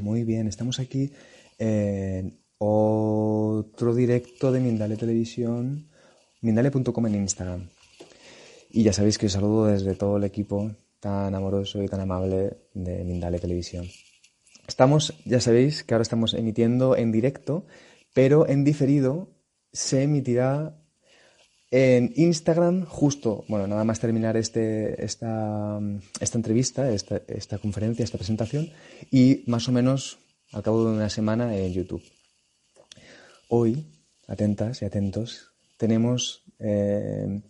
Muy bien, estamos aquí en otro directo de Mindale Televisión, mindale.com en Instagram. Y ya sabéis que os saludo desde todo el equipo tan amoroso y tan amable de Mindale Televisión. Estamos, ya sabéis que ahora estamos emitiendo en directo, pero en diferido se emitirá en Instagram, justo, bueno, nada más terminar este, esta, esta entrevista, esta, esta, conferencia, esta presentación, y más o menos al cabo de una semana en YouTube. Hoy, atentas y atentos, tenemos eh,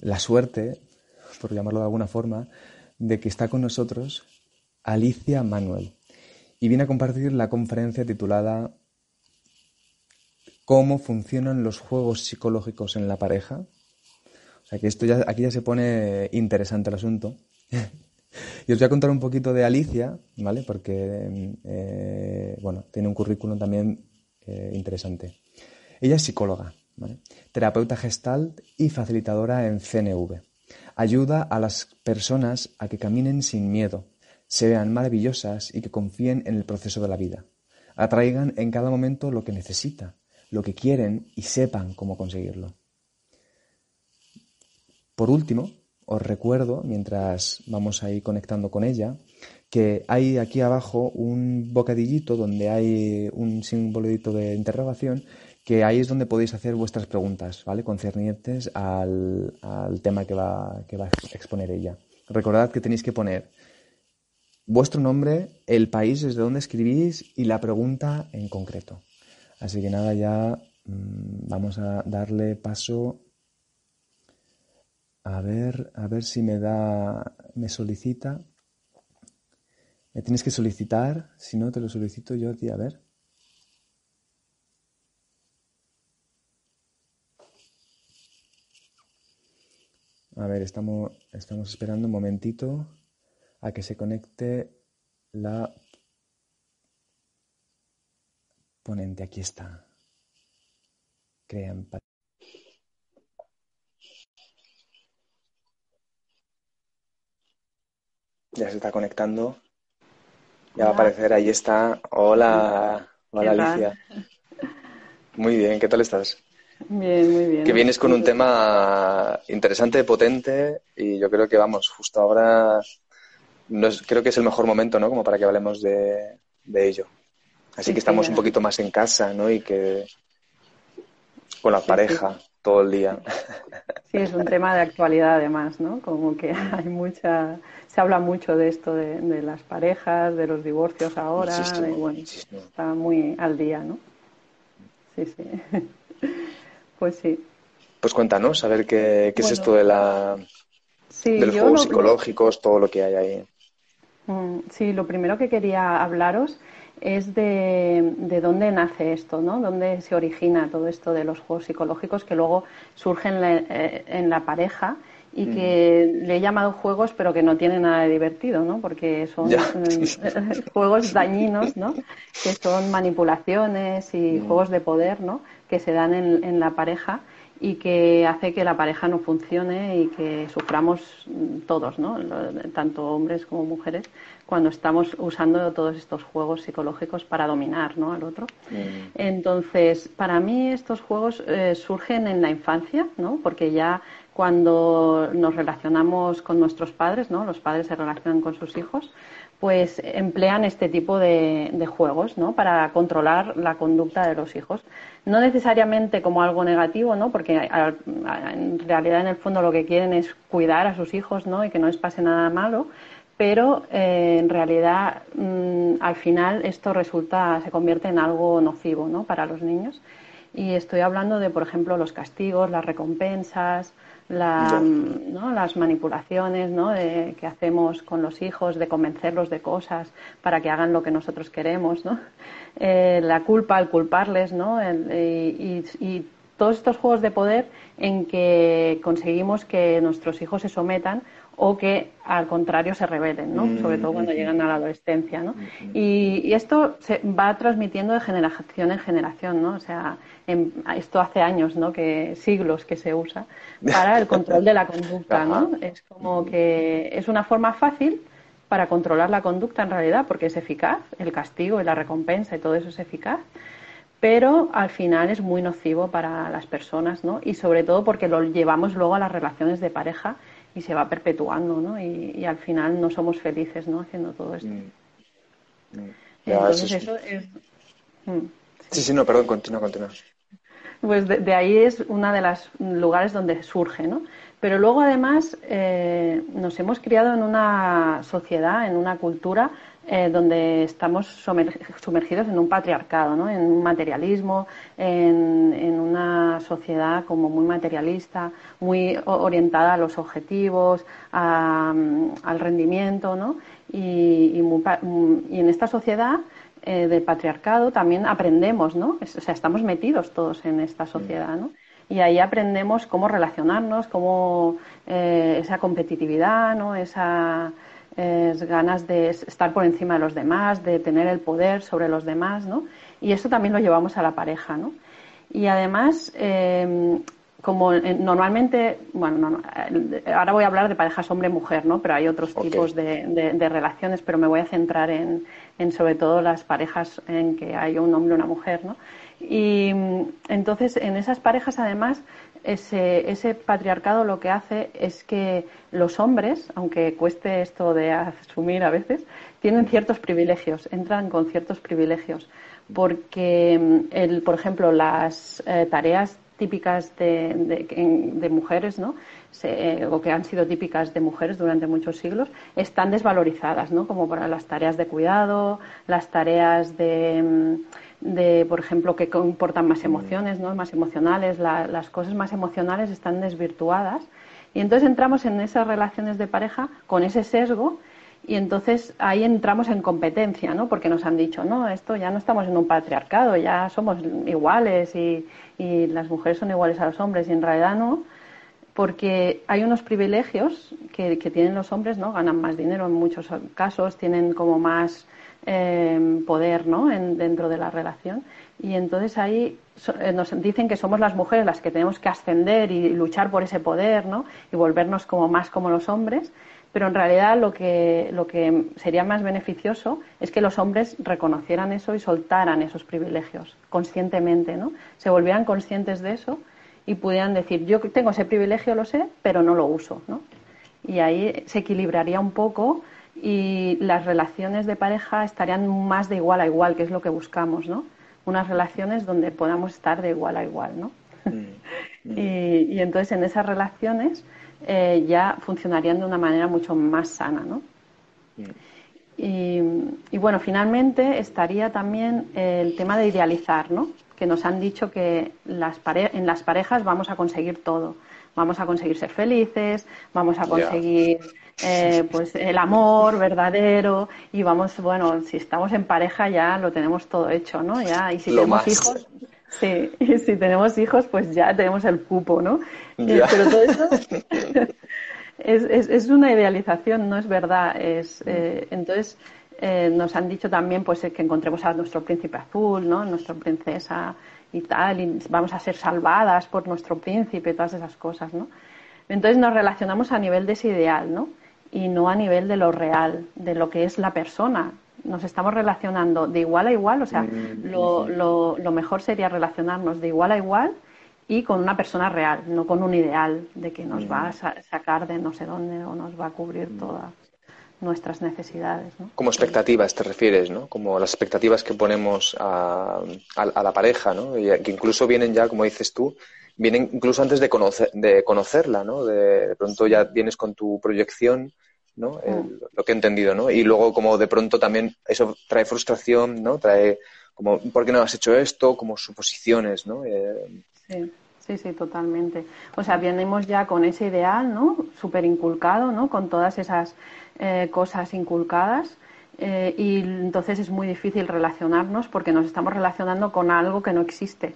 la suerte, por llamarlo de alguna forma, de que está con nosotros Alicia Manuel y viene a compartir la conferencia titulada cómo funcionan los juegos psicológicos en la pareja. O sea que esto ya, aquí ya se pone interesante el asunto. y os voy a contar un poquito de Alicia, ¿vale? Porque, eh, bueno, tiene un currículum también eh, interesante. Ella es psicóloga, terapeuta gestal y facilitadora en CNV. Ayuda a las personas a que caminen sin miedo, se vean maravillosas y que confíen en el proceso de la vida. Atraigan en cada momento lo que necesita lo que quieren y sepan cómo conseguirlo. Por último, os recuerdo, mientras vamos a ir conectando con ella, que hay aquí abajo un bocadillito donde hay un simbolito de interrogación, que ahí es donde podéis hacer vuestras preguntas, ¿vale? Concernientes al, tema que va, que va a exponer ella. Recordad que tenéis que poner vuestro nombre, el país desde donde escribís y la pregunta en concreto. Así que nada, ya mm, vamos a darle paso. A ver, a ver si me da, me solicita. Me tienes que solicitar, si no te lo solicito yo a a ver. A ver, estamos, estamos esperando un momentito a que se conecte la ponente, aquí está. Crea empatía. Ya se está conectando. Ya va a aparecer, ahí está. Hola, hola Alicia. Muy bien, ¿qué tal estás? Bien, muy bien. Que vienes con un tema interesante, potente y yo creo que vamos, justo ahora no creo que es el mejor momento, ¿no? Como para que hablemos de ello. Así que estamos un poquito más en casa, ¿no? Y que con la pareja todo el día. Sí, es un tema de actualidad además, ¿no? Como que hay mucha, se habla mucho de esto de, las parejas, de los divorcios ahora, bueno, está muy al día, ¿no? Sí, sí. Pues sí. Pues cuéntanos, a ver qué, es esto de la, de los juegos psicológicos, todo lo que hay ahí. Mm, sí, lo primero que quería hablaros es de, de, dónde nace esto, ¿no? Dónde se origina todo esto de los juegos psicológicos que luego surgen en la, eh, en la pareja y que mm. le he llamado juegos pero que no tienen nada de divertido, ¿no? Porque son juegos dañinos, ¿no? Que son manipulaciones y mm. juegos de poder, ¿no? Que se dan en, en la pareja y que hace que la pareja no funcione y que suframos todos, ¿no? tanto hombres como mujeres, cuando estamos usando todos estos juegos psicológicos para dominar ¿no? al otro. Mm. Entonces, para mí estos juegos eh, surgen en la infancia, ¿no? porque ya cuando nos relacionamos con nuestros padres, ¿no? los padres se relacionan con sus hijos, pues emplean este tipo de, juegos ¿no? para controlar la conducta de los hijos. No necesariamente como algo negativo, ¿no? porque en realidad en el fondo lo que quieren es cuidar a sus hijos ¿no? y que no les pase nada malo, pero eh, en realidad mm, al final esto resulta, se convierte en algo nocivo ¿no? para los niños. Y estoy hablando de, por ejemplo, los castigos, las recompensas, las manipulaciones ¿no? que hacemos con los hijos, de convencerlos de cosas para que hagan lo que nosotros queremos, ¿no? Eh, la culpa, al culparles, ¿no? y, todos estos juegos de poder en que conseguimos que nuestros hijos se sometan o que al contrario se rebelen, ¿no? Mm, sobre todo cuando llegan a la adolescencia. ¿no? Y, y, esto se va transmitiendo de generación en generación. ¿no? O sea, esto hace años, ¿no? que siglos que se usa para el control de la conducta. ¿no? Es como que es una forma fácil para controlar la conducta en realidad, porque es eficaz, el castigo y la recompensa y todo eso es eficaz, pero al final es muy nocivo para las personas, ¿no? Y sobre todo porque lo llevamos luego a las relaciones de pareja y se va perpetuando, ¿no? Y, al final no somos felices, ¿no? Haciendo todo esto. Mm. Mm. Entonces eso es... Mm, sí. sí, no, perdón, continúa, continúa. Pues de, ahí es uno de los lugares donde surge, ¿no? Pero luego además eh, nos hemos criado en una sociedad, en una cultura eh, donde estamos sumergidos en un patriarcado, ¿no? en un materialismo, en, una sociedad como muy materialista, muy orientada a los objetivos, al rendimiento, ¿no? y, en esta sociedad eh, del patriarcado también aprendemos, ¿no? O sea, estamos metidos todos en esta sociedad, ¿no? Y ahí aprendemos cómo relacionarnos, cómo eh, esa competitividad, ¿no? Esa es ganas de estar por encima de los demás, de tener el poder sobre los demás, ¿no? Y eso también lo llevamos a la pareja, ¿no? Y además, em, como normalmente, bueno, ahora voy a hablar de parejas hombre-mujer, ¿no? Pero hay otros tipos de, relaciones, pero me voy a centrar en, en, sobre todo las parejas en que hay un hombre y una mujer, ¿no? Y entonces, en esas parejas, además, ese, ese patriarcado lo que hace es que los hombres, aunque cueste esto de asumir a veces, tienen ciertos privilegios, entran con ciertos privilegios, porque, mm, el, por ejemplo, las eh, tareas típicas de, mujeres, ¿no? o que han sido típicas de mujeres durante muchos siglos, están desvalorizadas, ¿no? Como para las tareas de cuidado, las tareas de mm, de, por ejemplo, que comportan más emociones, ¿no? más emocionales, las cosas más emocionales están desvirtuadas. Y entonces entramos en esas relaciones de pareja con ese sesgo y entonces ahí entramos en competencia, ¿no? Porque nos han dicho, no, esto ya no estamos en un patriarcado, ya somos iguales y, y las mujeres son iguales a los hombres y en realidad no, porque hay unos privilegios que, que tienen los hombres, ¿no? Ganan más dinero en muchos casos, tienen como más eh, poder ¿no? En, dentro de la relación. Y entonces ahí eh, nos dicen que somos las mujeres las que tenemos que ascender y luchar por ese poder ¿no? y volvernos como más como los hombres. Pero en realidad lo que, lo que sería más beneficioso es que los hombres reconocieran eso y soltaran esos privilegios conscientemente, ¿no? Se volvieran conscientes de eso y pudieran decir, yo tengo ese privilegio, lo sé, pero no lo uso, ¿no? Y ahí se equilibraría un poco y las relaciones de pareja estarían más de igual a igual, que es lo que buscamos, ¿no? Unas relaciones donde podamos estar de igual a igual, ¿no? Mm, mm. y, entonces en esas relaciones eh, ya funcionarían de una manera mucho más sana, ¿no? Mm. Y, bueno, finalmente estaría también el tema de idealizar, ¿no? Que nos han dicho que las en las parejas vamos a conseguir todo. Vamos a conseguir ser felices, vamos a conseguir eh, pues el amor verdadero y vamos, bueno, si estamos en pareja ya lo tenemos todo hecho, ¿no? Ya, y si tenemos hijos, sí, y si tenemos hijos, pues ya tenemos el cupo, ¿no? Eh, pero todo eso es, es, es, una idealización, no es verdad. Es, eh, entonces, nos han dicho también pues que encontremos a nuestro príncipe azul, ¿no? Nuestra princesa y tal, y vamos a ser salvadas por nuestro príncipe todas esas cosas, ¿no? Entonces nos relacionamos a nivel de ese ideal, ¿no? y no a nivel de lo real, de lo que es la persona. Nos estamos relacionando de igual a igual, o sea, mm, lo, lo, lo mejor sería relacionarnos de igual a igual y con una persona real, no con un ideal de que nos va a mm. sacar de no sé dónde o nos va a cubrir mm. todas nuestras necesidades. ¿no? Como expectativas te refieres, ¿no? Como las expectativas que ponemos a, a, la pareja, ¿no? Y que incluso vienen ya, como dices tú, vienen incluso antes de, conocer, de conocerla, ¿no? De, pronto ya vienes con tu proyección, ¿no? lo que he entendido, ¿no? Y luego como de pronto también eso trae frustración, ¿no? Trae como, ¿por qué no has hecho esto? Como suposiciones, ¿no? Eh, sí. Sí, sí, totalmente. O sea, venimos ya con ese ideal, ¿no? Súper inculcado, ¿no? Con todas esas eh, cosas inculcadas. Eh, y entonces es muy difícil relacionarnos porque nos estamos relacionando con algo que no existe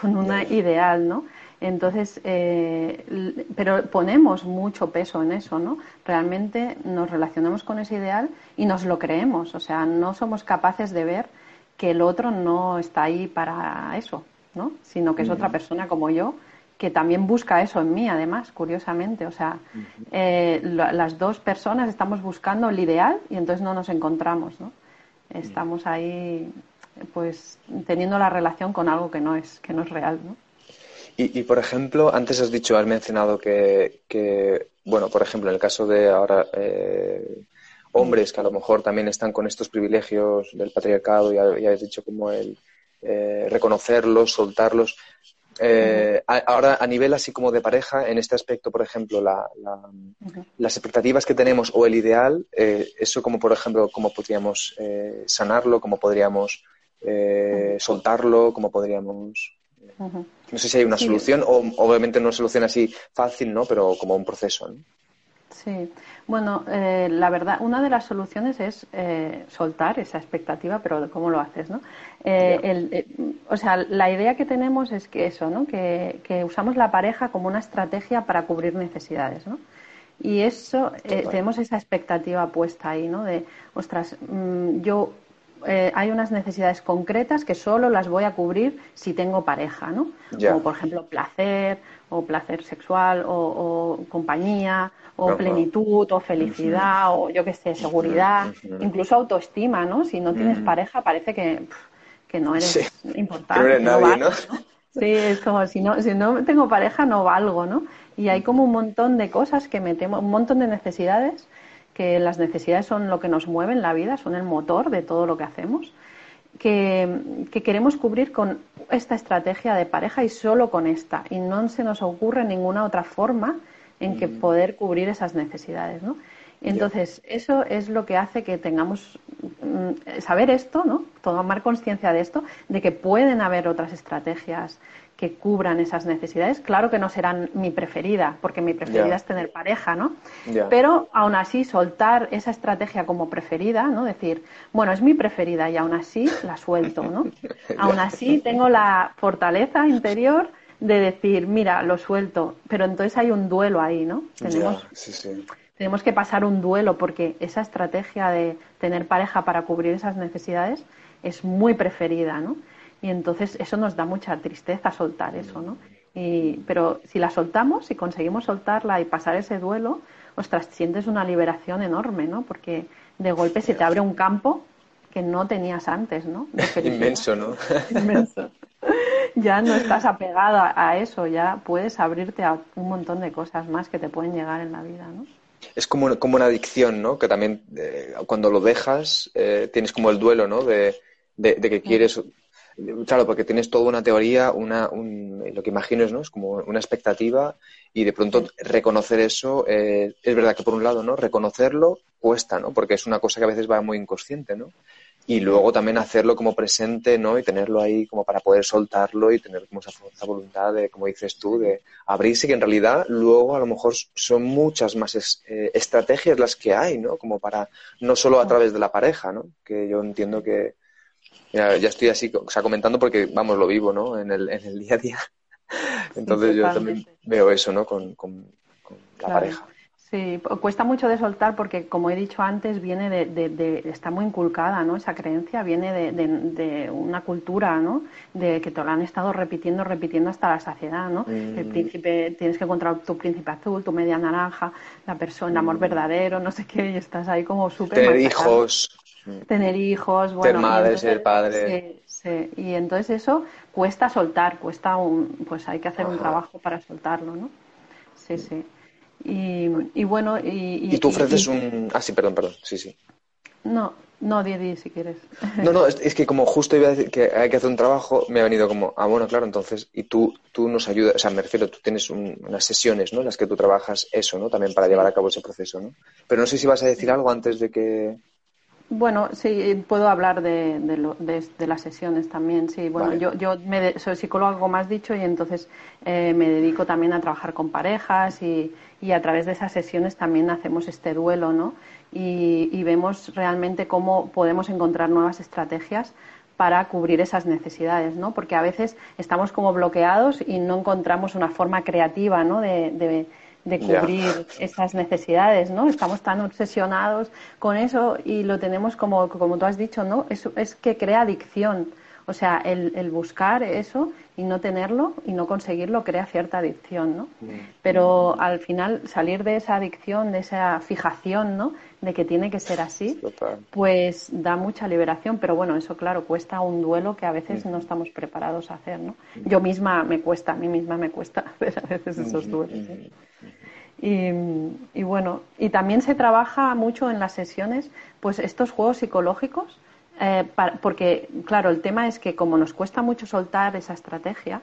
con una ideal, ¿no? Entonces, eh, pero ponemos mucho peso en eso, ¿no? Realmente nos relacionamos con ese ideal y nos lo creemos, o sea, no somos capaces de ver que el otro no está ahí para eso, ¿no? Sino que es otra persona como yo que también busca eso en mí, además, curiosamente. O sea, eh, las dos personas estamos buscando el ideal y entonces no nos encontramos, ¿no? Estamos ahí, pues, teniendo la relación con algo que no es, que no es real, ¿no? Y, por ejemplo, antes has dicho, has mencionado que, que bueno, por ejemplo, en el caso de ahora eh, hombres que a lo mejor también están con estos privilegios del patriarcado, ya, ya has dicho como el eh, reconocerlos, soltarlos. Eh, ahora, a nivel así como de pareja, en este aspecto, por ejemplo, las expectativas que tenemos o el ideal, eh, eso como, por ejemplo, cómo podríamos eh, sanarlo, cómo podríamos soltarlo, cómo podríamos... No sé si hay una solución, o obviamente no una solución así fácil, ¿no? Pero como un proceso, ¿no? Sí, bueno, eh, la verdad, una de las soluciones es eh, soltar esa expectativa, pero ¿cómo lo haces, no? Eh, o sea, la idea que tenemos es que eso, ¿no? Que, usamos la pareja como una estrategia para cubrir necesidades, ¿no? Y eso, tenemos esa expectativa puesta ahí, ¿no? De, ostras, mm, yo hay unas necesidades concretas que solo las voy a cubrir si tengo pareja, ¿no? Como por ejemplo placer o placer sexual o compañía o plenitud, o felicidad, o yo qué sé, seguridad, incluso autoestima, ¿no? Si no tienes pareja parece que, que no eres importante. no, nadie, Sí, es como si no, si no tengo pareja no valgo, ¿no? Y hay como un montón de cosas que metemos, un montón de necesidades, que las necesidades son lo que nos mueve en la vida, son el motor de todo lo que hacemos, que, que queremos cubrir con esta estrategia de pareja y solo con esta. Y no se nos ocurre ninguna otra forma en que mm. poder cubrir esas necesidades, ¿no? Entonces, eso es lo que hace que tengamos mm, saber esto, ¿no? Tomar conciencia de esto, de que pueden haber otras estrategias que cubran esas necesidades. Claro que no serán mi preferida, porque mi preferida es tener pareja, ¿no? Pero aún así soltar esa estrategia como preferida, ¿no? Decir, bueno, es mi preferida y aún así la suelto, ¿no? aún así tengo la fortaleza interior de decir, mira, lo suelto, pero entonces hay un duelo ahí, ¿no? Tenemos, tenemos que pasar un duelo porque esa estrategia de tener pareja para cubrir esas necesidades es muy preferida, ¿no? Y entonces eso nos da mucha tristeza soltar eso, ¿no? Y, pero si la soltamos, si conseguimos soltarla y pasar ese duelo, ostras, sientes una liberación enorme, ¿no? Porque de golpe se te abre un campo que no tenías antes, ¿no? Inmenso, ¿no? Inmenso. ya no estás apegado a eso, ya puedes abrirte a un montón de cosas más que te pueden llegar en la vida, ¿no? Es como, como una adicción, ¿no? Que también eh, cuando lo dejas eh, tienes como el duelo, ¿no? De, de, que quieres... Claro, porque tienes toda una teoría, una, lo que imagino es, ¿no? Es como una expectativa y de pronto reconocer eso, eh, es verdad que por un lado, ¿no? Reconocerlo cuesta, ¿no? Porque es una cosa que a veces va muy inconsciente, ¿no? y luego también hacerlo como presente, ¿no? Y tenerlo ahí como para poder soltarlo y tener como esa, voluntad de, como dices tú, de abrirse, que en realidad luego a lo mejor son muchas más eh, estrategias las que hay, ¿no? Como para, no solo a través de la pareja, ¿no? Que yo entiendo que, ya, estoy así, o sea, comentando porque, vamos, lo vivo, ¿no? En el, en el día a día. Entonces yo también veo eso, ¿no? Con, con, la pareja. Sí, cuesta mucho de soltar porque, como he dicho antes, viene de, está muy inculcada, ¿no? Esa creencia viene de, una cultura, ¿no? De que te lo han estado repitiendo, repitiendo hasta la saciedad, ¿no? Mm. El príncipe, tienes que encontrar tu príncipe azul, tu media naranja, la persona, el amor mm. verdadero, no sé qué, y estás ahí como súper. Tener hijos. Tener hijos, bueno. Ser madre, ser padre. Sí, sí, y entonces eso cuesta soltar, cuesta un, pues hay que hacer un trabajo para soltarlo, ¿no? Sí, sí. Y, bueno, y, y, tú ofreces un... Ah, sí, perdón, perdón, sí, sí. No, no, di, si quieres. No, no, es, que como justo iba a decir que hay que hacer un trabajo, me ha venido como, ah, bueno, claro, entonces, y tú, tú nos ayudas, o sea, me refiero, tú tienes unas sesiones, ¿no? En las que tú trabajas eso, ¿no? También para llevar a cabo ese proceso, ¿no? Pero no sé si vas a decir algo antes de que... Bueno, sí, puedo hablar de, de, las sesiones también. Sí, bueno, yo, yo me soy psicólogo, como has dicho, y entonces eh, me dedico también a trabajar con parejas y, y, a través de esas sesiones también hacemos este duelo, ¿no? Y, y, vemos realmente cómo podemos encontrar nuevas estrategias para cubrir esas necesidades, ¿no? Porque a veces estamos como bloqueados y no encontramos una forma creativa, ¿no? de, de cubrir esas necesidades, ¿no? Estamos tan obsesionados con eso y lo tenemos como, como tú has dicho, ¿no? Es, es que crea adicción. O sea, el, buscar eso y no tenerlo y no conseguirlo crea cierta adicción, ¿no? Mm. Pero al final salir de esa adicción, de esa fijación, ¿no? De que tiene que ser así, pues da mucha liberación. Pero bueno, eso claro, cuesta un duelo que a veces no estamos preparados a hacer, ¿no? Yo misma me cuesta, a mí misma me cuesta hacer a veces esos duelos. ¿eh? Y, bueno, y también se trabaja mucho en las sesiones, pues estos juegos psicológicos, eh, porque claro, el tema es que como nos cuesta mucho soltar esa estrategia,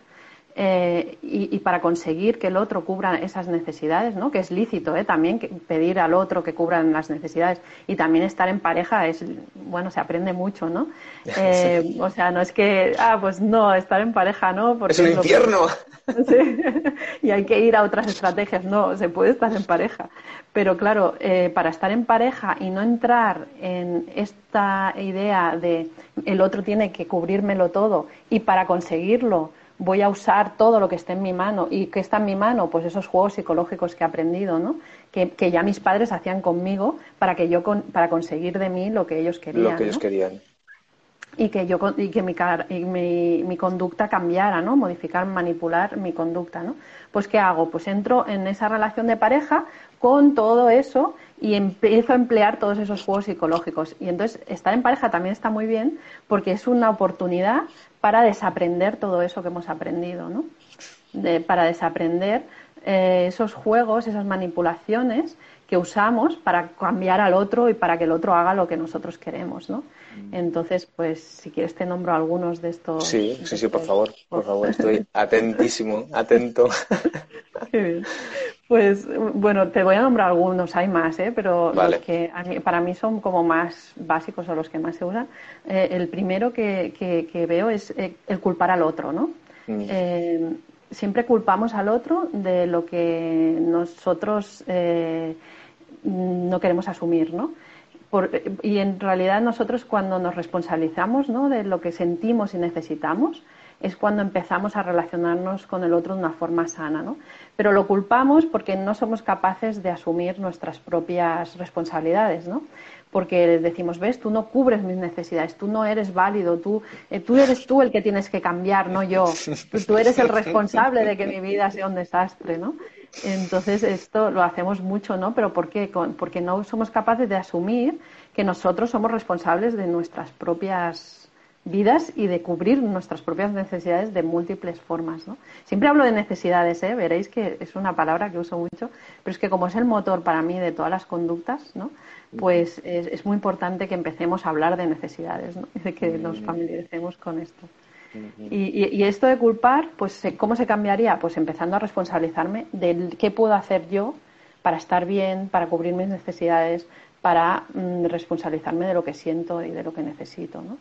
eh, y, para conseguir que el otro cubra esas necesidades, ¿no? que es lícito ¿eh? también pedir al otro que cubran las necesidades y también estar en pareja es, bueno, se aprende mucho, ¿no? Eh, o sea, no es que, ah, pues no, estar en pareja no. Porque es un infierno. y hay que ir a otras estrategias, no, se puede estar en pareja. Pero claro, para estar en pareja y no entrar en esta idea de el otro tiene que cubrírmelo todo y para conseguirlo voy a usar todo lo que esté en mi mano. ¿Y qué está en mi mano? Pues esos juegos psicológicos que he aprendido, ¿no? Que, ya mis padres hacían conmigo para que yo para conseguir de mí lo que ellos querían. Lo que ellos querían. Y que yo y que mi, mi, mi, conducta cambiara, ¿no? Modificar, manipular mi conducta, ¿no? Pues qué hago? Pues entro en esa relación de pareja con todo eso y empiezo a emplear todos esos juegos psicológicos. Y entonces estar en pareja también está muy bien porque es una oportunidad para desaprender todo eso que hemos aprendido, ¿no? para desaprender eh, esos juegos, esas manipulaciones que usamos para cambiar al otro y para que el otro haga lo que nosotros queremos, ¿no? Mm. Entonces, pues, si quieres te nombro algunos de estos. Sí, sí, sí, por favor, por favor, estoy atentísimo, atento. Qué bien. Pues bueno, te voy a nombrar algunos, hay más, ¿eh? pero los que para mí son como más básicos o los que más se usan. Eh, el primero que, que, veo es eh, el culpar al otro, ¿no? Mm. Eh, siempre culpamos al otro de lo que nosotros no queremos asumir, ¿no? y en realidad nosotros cuando nos responsabilizamos ¿no? de lo que sentimos y necesitamos, es cuando empezamos a relacionarnos con el otro de una forma sana, ¿no? Pero lo culpamos porque no somos capaces de asumir nuestras propias responsabilidades, ¿no? Porque decimos, ves, tú no cubres mis necesidades, tú no eres válido, tú, eh, tú eres tú el que tienes que cambiar, no yo. Tú eres el responsable de que mi vida sea un desastre, ¿no? Entonces esto lo hacemos mucho, ¿no? Pero ¿por qué? Porque no somos capaces de asumir que nosotros somos responsables de nuestras propias vidas y de cubrir nuestras propias necesidades de múltiples formas. ¿no? Siempre hablo de necesidades, ¿eh? veréis que es una palabra que uso mucho, pero es que como es el motor para mí de todas las conductas, ¿no? pues es, muy importante que empecemos a hablar de necesidades ¿no? y de que nos familiaricemos con esto. Y, esto de culpar, pues ¿cómo se cambiaría? Pues empezando a responsabilizarme de qué puedo hacer yo para estar bien, para cubrir mis necesidades, para mm, responsabilizarme de lo que siento y de lo que necesito, ¿no?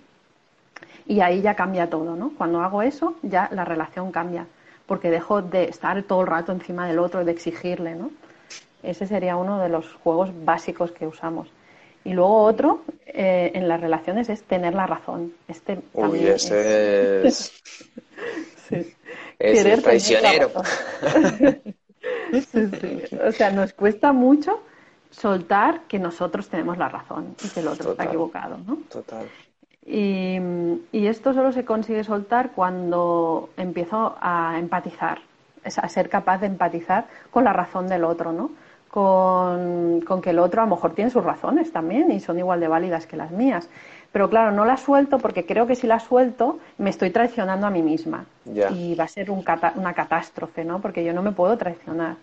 Y ahí ya cambia todo, ¿no? Cuando hago eso, ya la relación cambia, porque dejo de estar todo el rato encima del otro y de exigirle, ¿no? Ese sería uno de los juegos básicos que usamos. Y luego otro eh, en las relaciones es tener la razón. Este Uy, ese es... sí. es traicionero. sí, sí. O sea, nos cuesta mucho soltar que nosotros tenemos la razón y que el otro está equivocado, ¿no? Total. Y, esto solo se consigue soltar cuando empiezo a empatizar, a ser capaz de empatizar con la razón del otro, ¿no? Con, que el otro a lo mejor tiene sus razones también y son igual de válidas que las mías. Pero claro, no las suelto porque creo que si las suelto me estoy traicionando a mí misma. Y va a ser una catástrofe, ¿no? Porque yo no me puedo traicionar.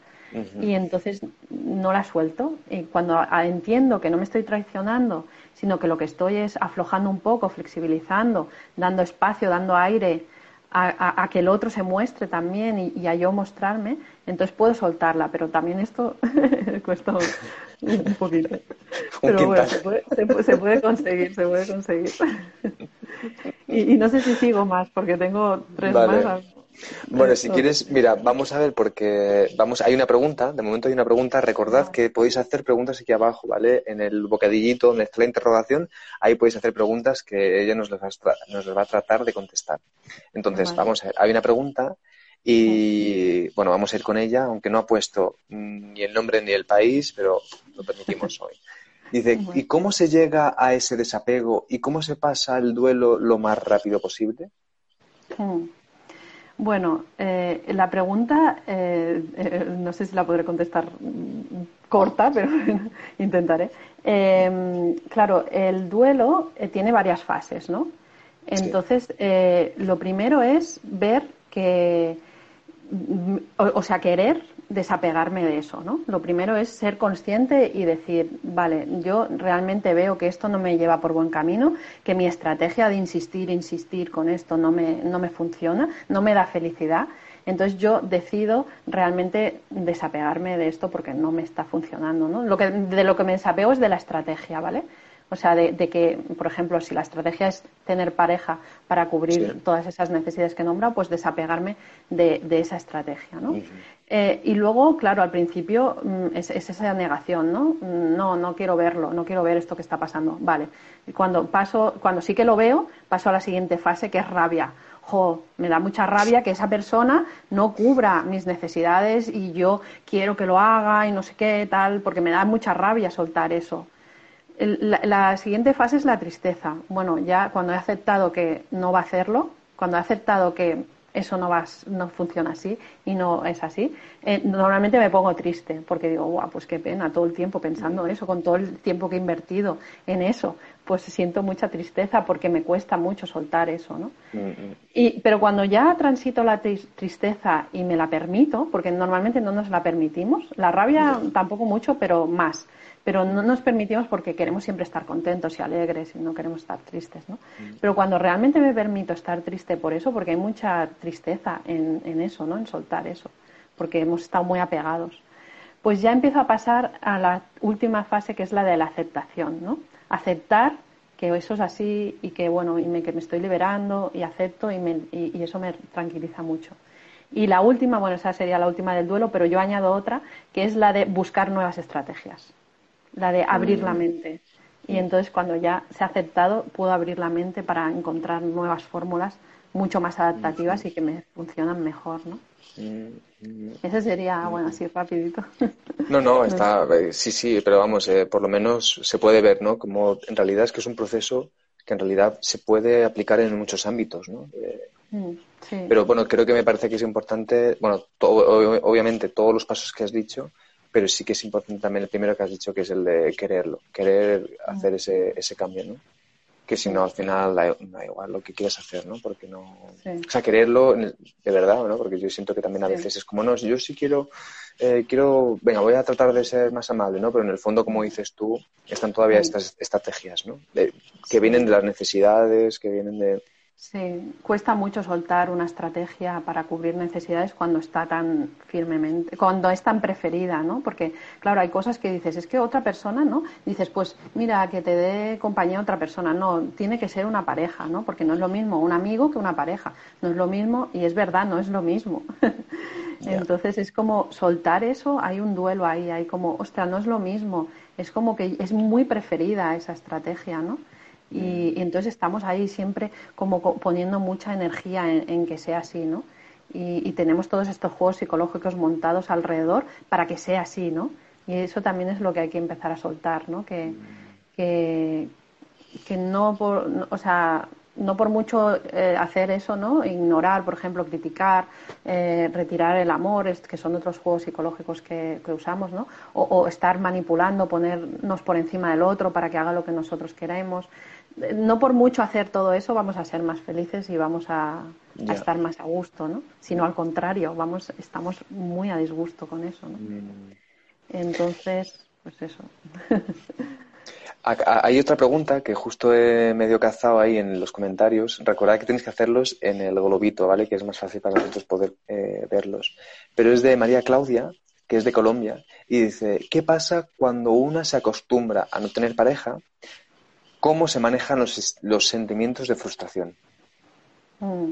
Y entonces no la suelto. Y cuando entiendo que no me estoy traicionando sino que lo que estoy es aflojando un poco, flexibilizando, dando espacio, dando aire a, que el otro se muestre también y, a yo mostrarme, entonces puedo soltarla, pero también esto cuesta un poquito. Pero bueno, se puede, conseguir, se puede conseguir. y, no sé si sigo más, porque tengo tres más. Bueno, si quieres, mira, vamos a ver porque vamos, hay una pregunta, de momento hay una pregunta, recordad que podéis hacer preguntas aquí abajo, ¿vale? En el bocadillito donde está la interrogación, ahí podéis hacer preguntas que ella nos les va a, nos va a tratar de contestar. Entonces, vamos a ver, hay una pregunta y bueno, vamos a ir con ella, aunque no ha puesto ni el nombre ni el país, pero lo permitimos hoy. Dice, ¿y cómo se llega a ese desapego y cómo se pasa el duelo lo más rápido posible? Hmm. Bueno, eh, la pregunta, eh, eh, no sé si la podré contestar corta, pero intentaré. claro, el duelo tiene varias fases, ¿no? Entonces, lo primero es ver que, o sea, querer desapegarme de eso, ¿no? Lo primero es ser consciente y decir, vale, yo realmente veo que esto no me lleva por buen camino, que mi estrategia de insistir, insistir con esto no me, no me funciona, no me da felicidad. Entonces yo decido realmente desapegarme de esto porque no me está funcionando, ¿no? Que, de lo que me desapego es de la estrategia, ¿vale? O sea, de, que, por ejemplo, si la estrategia es tener pareja para cubrir todas esas necesidades que he nombrado, pues desapegarme de, esa estrategia, ¿no? Eh, y luego, claro, al principio mm, es, esa negación, ¿no? Mm, no, no quiero verlo, no quiero ver esto que está pasando. Vale. Y cuando paso, cuando sí que lo veo, paso a la siguiente fase que es rabia. Jo, me da mucha rabia que esa persona no cubra mis necesidades y yo quiero que lo haga y no sé qué, tal, porque me da mucha rabia soltar eso la, siguiente fase es la tristeza. Bueno, ya cuando he aceptado que no va a hacerlo, cuando he aceptado que eso no, va, no funciona así y no es así, eh, normalmente me pongo triste porque digo, guau, pues qué pena, todo el tiempo pensando eso, con todo el tiempo que he invertido en eso, pues siento mucha tristeza porque me cuesta mucho soltar eso, ¿no? y, pero cuando ya transito la tristeza y me la permito, porque normalmente no nos la permitimos, la rabia tampoco mucho, pero más pero no nos permitimos porque queremos siempre estar contentos y alegres y no queremos estar tristes, ¿no? Mm. Pero cuando realmente me permito estar triste por eso, porque hay mucha tristeza en, en eso, ¿no? En soltar eso, porque hemos estado muy apegados, pues ya empiezo a pasar a la última fase que es la de la aceptación, ¿no? Aceptar que eso es así y que bueno y me, que me estoy liberando y acepto y, me, y, eso me tranquiliza mucho. Y la última, bueno, esa sería la última del duelo, pero yo añado otra, que es la de buscar nuevas estrategias la de abrir la mm. mente. Y entonces cuando ya se ha aceptado, puedo abrir la mente para encontrar nuevas fórmulas mucho más adaptativas y que me funcionan mejor, ¿no? Ese sería, bueno, así rapidito. No, no, está, eh, sí, sí, pero vamos, eh, por lo menos se puede ver, ¿no? Como en realidad es que es un proceso que en realidad se puede aplicar en muchos ámbitos, ¿no? Eh, mm, sí. Pero bueno, creo que me parece que es importante, bueno, obviamente todos los pasos que has dicho, pero sí que es importante también el primero que has dicho, que es el de quererlo, querer hacer ese, ese cambio, ¿no? Que si no, al final da, igual lo que quieras hacer, ¿no? Porque no... O sea, quererlo de verdad, ¿no? Porque yo siento que también a veces es como, no, yo sí quiero, eh, quiero, venga, voy a tratar de ser más amable, ¿no? Pero en el fondo, como dices tú, están todavía estas estrategias, ¿no? que vienen de las necesidades, que vienen de Sí, cuesta mucho soltar una estrategia para cubrir necesidades cuando está tan firmemente, cuando es tan preferida, ¿no? Porque, claro, hay cosas que dices, es que otra persona, ¿no? Dices, pues mira, que te dé compañía otra persona. No, tiene que ser una pareja, ¿no? Porque no es lo mismo un amigo que una pareja. No es lo mismo, y es verdad, no es lo mismo. Entonces es como soltar eso, hay un duelo ahí, hay como, ostras, no es lo mismo. Es como que es muy preferida esa estrategia, ¿no? Y, entonces estamos ahí siempre como poniendo mucha energía en, que sea así, ¿no? Y, tenemos todos estos juegos psicológicos montados alrededor para que sea así, ¿no? Y eso también es lo que hay que empezar a soltar, ¿no? Que, que, no por, o sea, no por mucho eh, hacer eso, ¿no? Ignorar, por ejemplo, criticar, eh, retirar el amor, que son otros juegos psicológicos que, usamos, ¿no? O, estar manipulando, ponernos por encima del otro para que haga lo que nosotros queremos no por mucho hacer todo eso vamos a ser más felices y vamos a, estar más a gusto, ¿no? Sino al contrario, vamos, estamos muy a disgusto con eso, ¿no? Mm. Entonces, pues eso. Hay otra pregunta que justo he medio cazado ahí en los comentarios. Recordad que tenéis que hacerlos en el globito, ¿vale? Que es más fácil para nosotros poder eh, verlos. Pero es de María Claudia, que es de Colombia, y dice, ¿qué pasa cuando una se acostumbra a no tener pareja, cómo se manejan los, los sentimientos de frustración. Mm.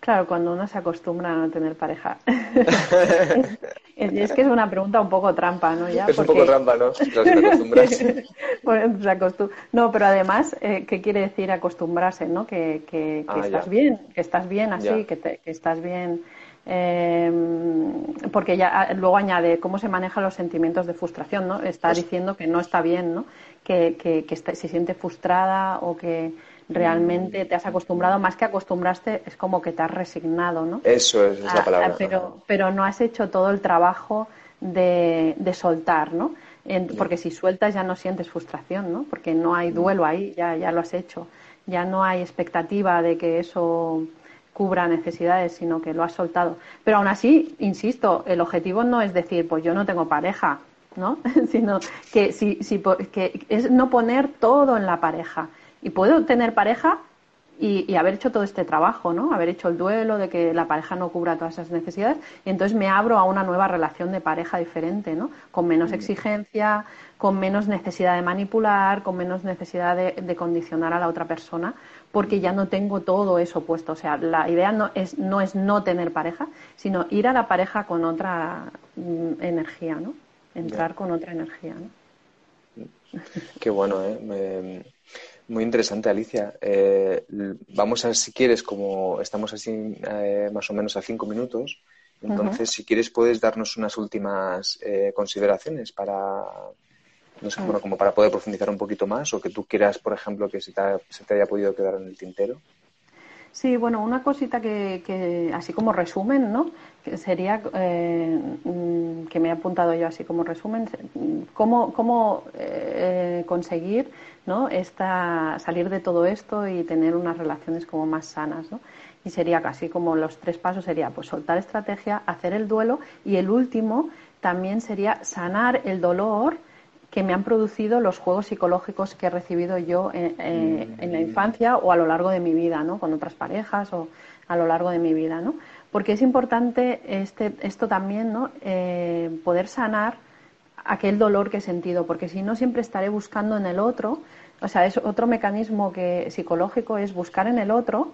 Claro, cuando uno se acostumbra a no tener pareja. es, que es una pregunta un poco trampa, ¿no? es un poco trampa, ¿no? no, pero además, eh, ¿qué quiere decir acostumbrarse, no? Que, que, ah, estás bien, que estás bien así, que, que, estás bien Em, porque ya ah, luego añade cómo se manejan los sentimientos de frustración, ¿no? Está pues diciendo que no está bien, ¿no? Que, que, se siente frustrada o que realmente te has acostumbrado, más que acostumbraste, es como que te has resignado, ¿no? Eso es, la palabra. pero, pero no has hecho todo el trabajo de, de soltar, ¿no? porque si sueltas ya no sientes frustración, ¿no? Porque no hay duelo ahí, ya, ya lo has hecho. Ya no hay expectativa de que eso cubra necesidades, sino que lo has soltado. Pero aún así, insisto, el objetivo no es decir, pues yo no tengo pareja, ¿no? sino que, si, si, que es no poner todo en la pareja. Y puedo tener pareja y, haber hecho todo este trabajo, ¿no? Haber hecho el duelo de que la pareja no cubra todas esas necesidades y entonces me abro a una nueva relación de pareja diferente, ¿no? Con menos exigencia, con menos necesidad de manipular, con menos necesidad de, condicionar a la otra persona, porque ya no tengo todo eso puesto. O sea, la idea no es no, es no tener pareja, sino ir a la pareja con otra mm, energía, ¿no? Entrar con otra energía, ¿no? Qué bueno, ¿eh? Muy interesante, Alicia. Eh, vamos a ver si quieres, como estamos así eh, más o menos a cinco minutos, entonces si quieres puedes darnos unas últimas eh, consideraciones para, no sé, bueno, como para poder profundizar un poquito más o que tú quieras, por ejemplo, que se te, se te haya podido quedar en el tintero. Sí, bueno, una cosita que, que así como resumen, ¿no? Que sería eh, mm, que me he apuntado yo así como resumen, cómo, cómo eh, conseguir, ¿no? Esta, salir de todo esto y tener unas relaciones como más sanas, ¿no? Y sería casi como los tres pasos sería pues soltar estrategia, hacer el duelo y el último también sería sanar el dolor que me han producido los juegos psicológicos que he recibido yo eh, eh, en, la infancia o a lo largo de mi vida, ¿no? Con otras parejas o a lo largo de mi vida, ¿no? Porque es importante este, esto también, ¿no? Eh, poder sanar aquel dolor que he sentido, porque si no siempre estaré buscando en el otro, o sea, es otro mecanismo que psicológico es buscar en el otro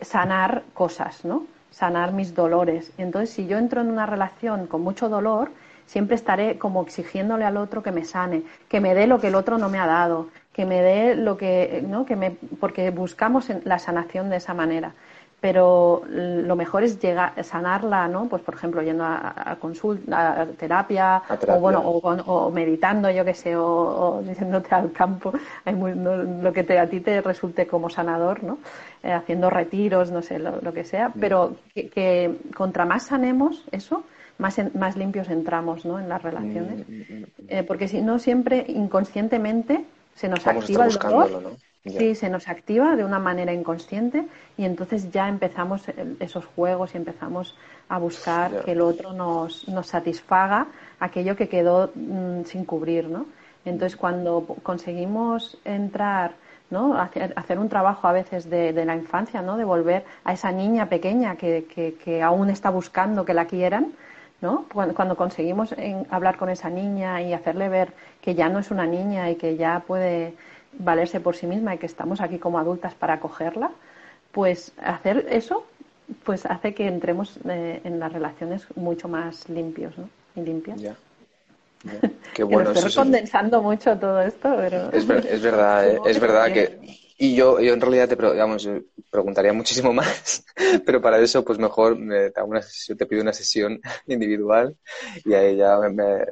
sanar cosas, ¿no? Sanar mis dolores. Entonces, si yo entro en una relación con mucho dolor, siempre estaré como exigiéndole al otro que me sane, que me dé lo que el otro no me ha dado, que me dé lo que, ¿no? Que me, porque buscamos la sanación de esa manera. Pero lo mejor es llegar, sanarla, ¿no? Pues por ejemplo, yendo a, consulta, a terapia, o bueno, o, meditando, yo qué sé, o, diciéndote al campo, hay lo que te, a ti te resulte como sanador, ¿no? Eh, haciendo retiros, no sé, lo, que sea, pero que, que contra más sanemos eso, más, más limpios entramos ¿no? en las relaciones. Mm, mm, mm, eh, porque si no, siempre inconscientemente se nos activa el dolor. Sí, se nos activa de una manera inconsciente y entonces ya empezamos esos juegos y empezamos a buscar que el otro nos, nos satisfaga aquello que quedó sin cubrir, ¿no? Entonces cuando conseguimos entrar, ¿no? Hacer, hacer un trabajo a veces de, de, la infancia, ¿no? De volver a esa niña pequeña que, que, que aún está buscando que la quieran, ¿no? Cuando, conseguimos hablar con esa niña y hacerle ver que ya no es una niña y que ya puede valerse por sí misma y que estamos aquí como adultas para acogerla, pues hacer eso pues hace que entremos eh, en las relaciones mucho más limpios ¿no? y limpias. Ya. Qué bueno. estoy condensando mucho todo esto, pero... Es, es verdad, eh, es verdad que y yo, yo en realidad te preguntaría muchísimo más, pero para eso pues mejor me, te, pido una sesión individual y ahí ya me,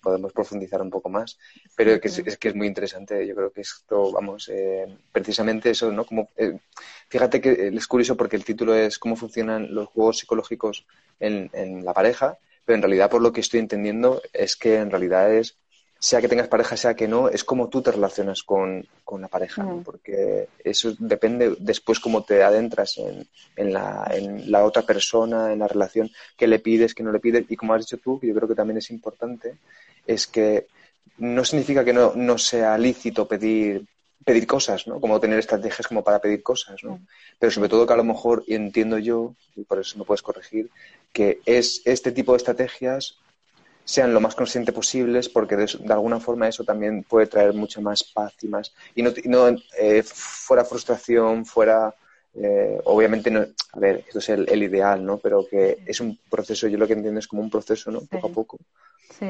podemos profundizar un poco más. Pero es, es, que es muy interesante, yo creo que esto, vamos, eh, precisamente eso, ¿no? Como, eh, fíjate que es curioso porque el título es cómo funcionan los juegos psicológicos en, en la pareja, pero en realidad por lo que estoy entendiendo es que en realidad es sea que tengas pareja, sea que no, es como tú te relacionas con, la pareja, mm. porque eso depende después cómo te adentras en, en, la, en la otra persona, en la relación, qué le pides, qué no le pides, y como has dicho tú, que yo creo que también es importante, es que no significa que no, no sea lícito pedir pedir cosas, ¿no? Como tener estrategias como para pedir cosas, ¿no? Mm. Pero sobre todo que a lo mejor, entiendo yo, y por eso me puedes corregir, que es este tipo de estrategias sean lo más consciente posibles, porque de, alguna forma eso también puede traer mucha más paz y más. Y no, no eh, fuera frustración, fuera. Eh, obviamente, no, a ver, esto es el, ideal, ¿no? Pero que es un proceso, yo lo que entiendo es como un proceso, ¿no? Poco a poco.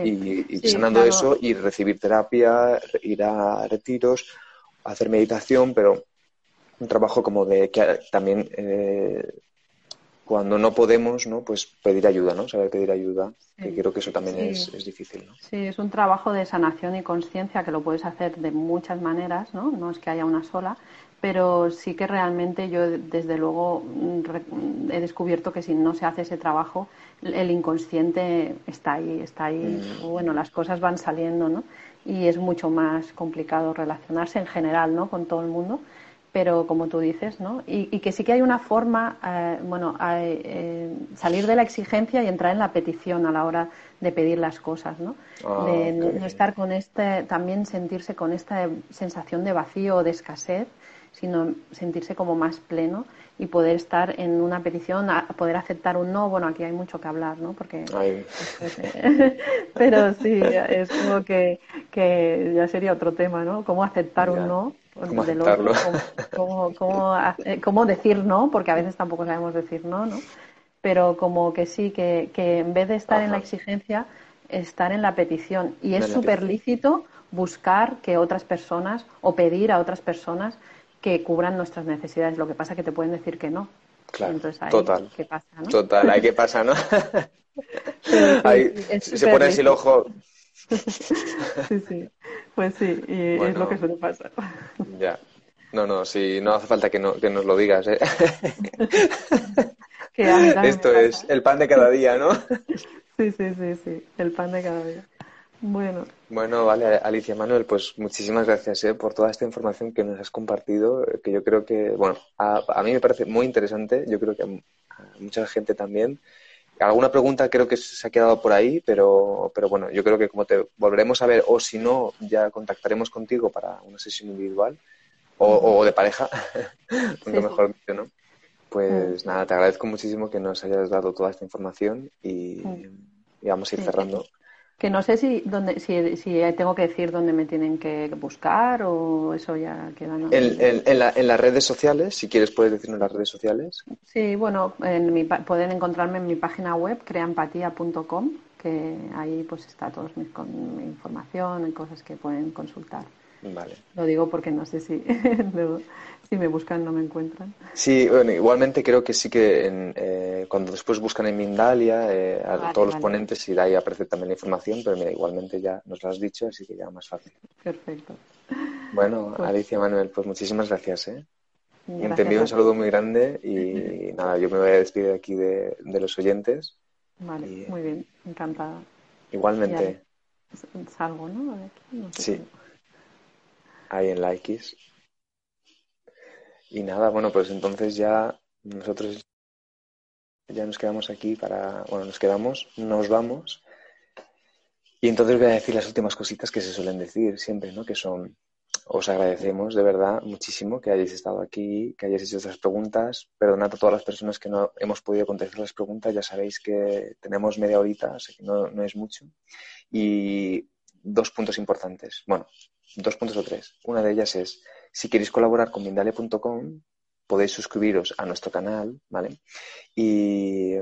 Y, sanando eso y recibir terapia, ir a retiros, hacer meditación, pero un trabajo como de que también eh, cuando no podemos, ¿no? Pues pedir ayuda, ¿no? Saber pedir ayuda, que creo que eso también es, es, difícil, ¿no? Sí, es un trabajo de sanación y conciencia que lo puedes hacer de muchas maneras, ¿no? No es que haya una sola, pero sí que realmente yo desde luego he descubierto que si no se hace ese trabajo el inconsciente está ahí está ahí mm. bueno las cosas van saliendo no y es mucho más complicado relacionarse en general no con todo el mundo pero como tú dices no y, que sí que hay una forma eh, bueno eh, salir de la exigencia y entrar en la petición a la hora de pedir las cosas no ah, de no estar con este también sentirse con esta sensación de vacío o de escasez sino sentirse como más pleno y poder estar en una petición, poder aceptar un no. Bueno, aquí hay mucho que hablar, ¿no? Porque. Pero sí, es como que, que ya sería otro tema, ¿no? Cómo aceptar un no. ¿Cómo del otro, cómo, cómo, cómo, decir no, porque a veces tampoco sabemos decir no, ¿no? Pero como que sí, que, que en vez de estar en la exigencia, estar en la petición. Y es súper lícito buscar que otras personas o pedir a otras personas que cubran nuestras necesidades. Lo que pasa es que te pueden decir que no. Claro, total. ¿qué pasa, no? Total, ahí qué pasa, ¿no? ahí se pone así el ojo. sí, sí. Pues sí, y es lo que suele pasar. Ya. No, no, sí, no hace falta que, no, que nos lo digas, ¿eh? Esto es el pan de cada día, ¿no? sí, sí, sí, sí, el pan de cada día. Bueno. Bueno, vale, Alicia Manuel, pues muchísimas gracias eh, por toda esta información que nos has compartido, eh, que yo creo que, bueno, a, mí me parece muy interesante, yo creo que a, mucha gente también. Alguna pregunta creo que se ha quedado por ahí, pero, pero bueno, yo creo que como te volveremos a ver, o si no, ya contactaremos contigo para una sesión individual o, de pareja, punto mejor dicho, ¿no? Pues nada, te agradezco muchísimo que nos hayas dado toda esta información y, y vamos a ir cerrando que no sé si, dónde, si, si tengo que decir dónde me tienen que buscar o eso ya queda. En, en, en, las redes sociales, si quieres puedes decirnos las redes sociales. Sí, bueno, en mi, pueden encontrarme en mi página web, creampatia.com, que ahí pues está toda mi, mi información y cosas que pueden consultar. Vale. Lo digo porque no sé si, si me buscan no me encuentran. Sí, bueno, igualmente creo que sí que eh, cuando después buscan en Mindalia, eh, a todos los ponentes y de ahí aparece también la información, pero igualmente ya nos lo has dicho, así que ya más fácil. Perfecto. Bueno, pues Alicia Manuel, pues muchísimas gracias. ¿eh? te envío un saludo muy grande y nada, yo me voy a despedir aquí de, los oyentes. Vale, muy bien, encantada. Igualmente. Salgo, ¿no? sí ahí en la X. Y nada, bueno, pues entonces ya nosotros ya nos quedamos aquí para, bueno, nos quedamos, nos vamos. Y entonces voy a decir las últimas cositas que se suelen decir siempre, ¿no? Que son, os agradecemos de verdad muchísimo que hayáis estado aquí, que hayáis hecho estas preguntas. Perdonad a todas las personas que no hemos podido contestar las preguntas. Ya sabéis que tenemos media horita, así que no, no es mucho. Y dos puntos importantes. Bueno, dos puntos o tres. Una de ellas es, si queréis colaborar con Mindalia.com, podéis suscribiros a nuestro canal, ¿vale? Y,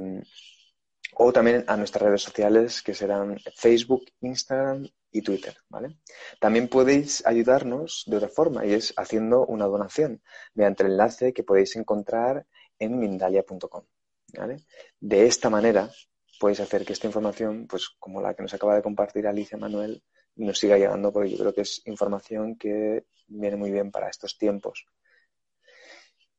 o también a nuestras redes sociales, que serán Facebook, Instagram y Twitter, ¿vale? También podéis ayudarnos de otra forma, y es haciendo una donación mediante el enlace que podéis encontrar en Mindalia.com, ¿vale? De esta manera podéis hacer que esta información, pues como la que nos acaba de compartir Alicia Manuel, nos siga llegando porque yo creo que es información que viene muy bien para estos tiempos.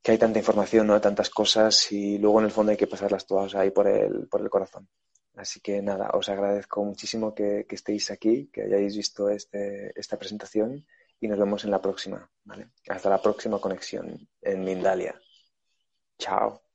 Que hay tanta información, ¿no? Tantas cosas y luego en el fondo hay que pasarlas todas ahí por el, por el corazón. Así que nada, os agradezco muchísimo que, que estéis aquí, que hayáis visto este, esta presentación y nos vemos en la próxima. ¿vale? Hasta la próxima conexión en Mindalia. Chao.